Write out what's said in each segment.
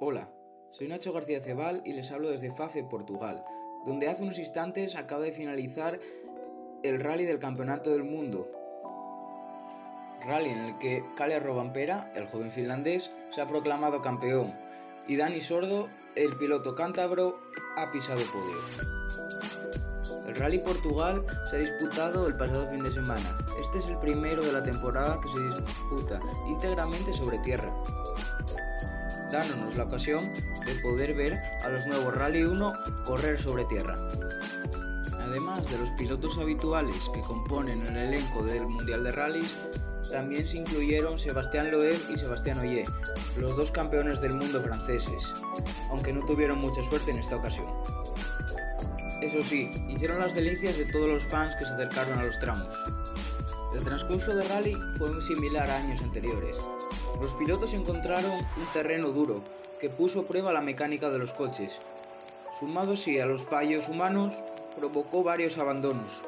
Hola, soy Nacho García Cebal y les hablo desde Fafe, Portugal, donde hace unos instantes acaba de finalizar el rally del Campeonato del Mundo. Rally en el que Kalle Robampera, el joven finlandés, se ha proclamado campeón y Dani Sordo, el piloto cántabro, ha pisado podio. El Rally Portugal se ha disputado el pasado fin de semana. Este es el primero de la temporada que se disputa íntegramente sobre tierra, dándonos la ocasión de poder ver a los nuevos Rally 1 correr sobre tierra. Además de los pilotos habituales que componen el elenco del Mundial de Rallys, también se incluyeron Sebastián Loeb y Sebastián Oyer, los dos campeones del mundo franceses, aunque no tuvieron mucha suerte en esta ocasión. Eso sí, hicieron las delicias de todos los fans que se acercaron a los tramos. El transcurso del rally fue muy similar a años anteriores. Los pilotos encontraron un terreno duro que puso a prueba la mecánica de los coches. Sumado así a los fallos humanos, provocó varios abandonos.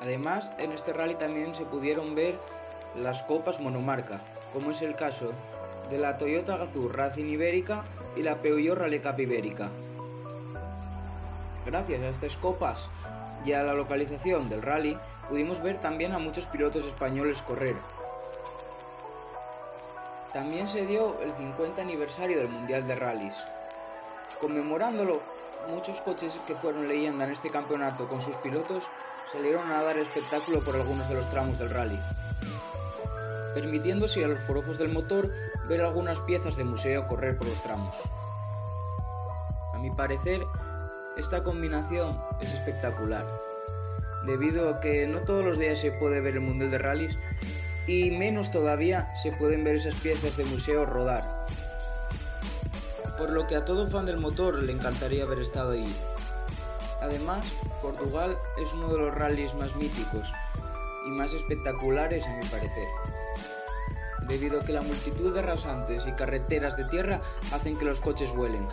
Además, en este rally también se pudieron ver las copas monomarca, como es el caso de la Toyota Gazoo Racing Ibérica y la Peugeot Rally Cup Ibérica. Gracias a estas copas y a la localización del rally, pudimos ver también a muchos pilotos españoles correr. También se dio el 50 aniversario del Mundial de Rallys. Conmemorándolo, muchos coches que fueron leyenda en este campeonato con sus pilotos salieron a dar espectáculo por algunos de los tramos del rally, permitiéndose a los forofos del motor ver algunas piezas de museo correr por los tramos. A mi parecer, esta combinación es espectacular, debido a que no todos los días se puede ver el Mundial de Rallys y menos todavía se pueden ver esas piezas de museo rodar. Por lo que a todo fan del motor le encantaría haber estado allí. Además, Portugal es uno de los rallies más míticos y más espectaculares a mi parecer, debido a que la multitud de rasantes y carreteras de tierra hacen que los coches vuelen.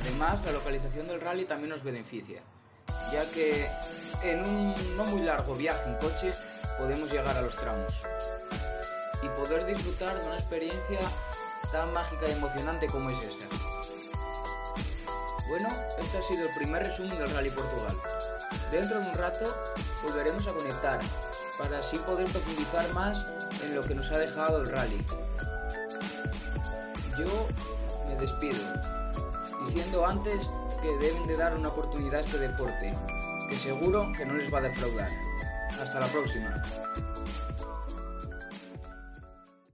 Además, la localización del rally también nos beneficia, ya que en un no muy largo viaje en coche podemos llegar a los tramos y poder disfrutar de una experiencia tan mágica y emocionante como es esa. Bueno, este ha sido el primer resumen del Rally Portugal. Dentro de un rato volveremos a conectar para así poder profundizar más en lo que nos ha dejado el rally. Yo me despido diciendo antes que deben de dar una oportunidad a este deporte, que seguro que no les va a defraudar. Hasta la próxima.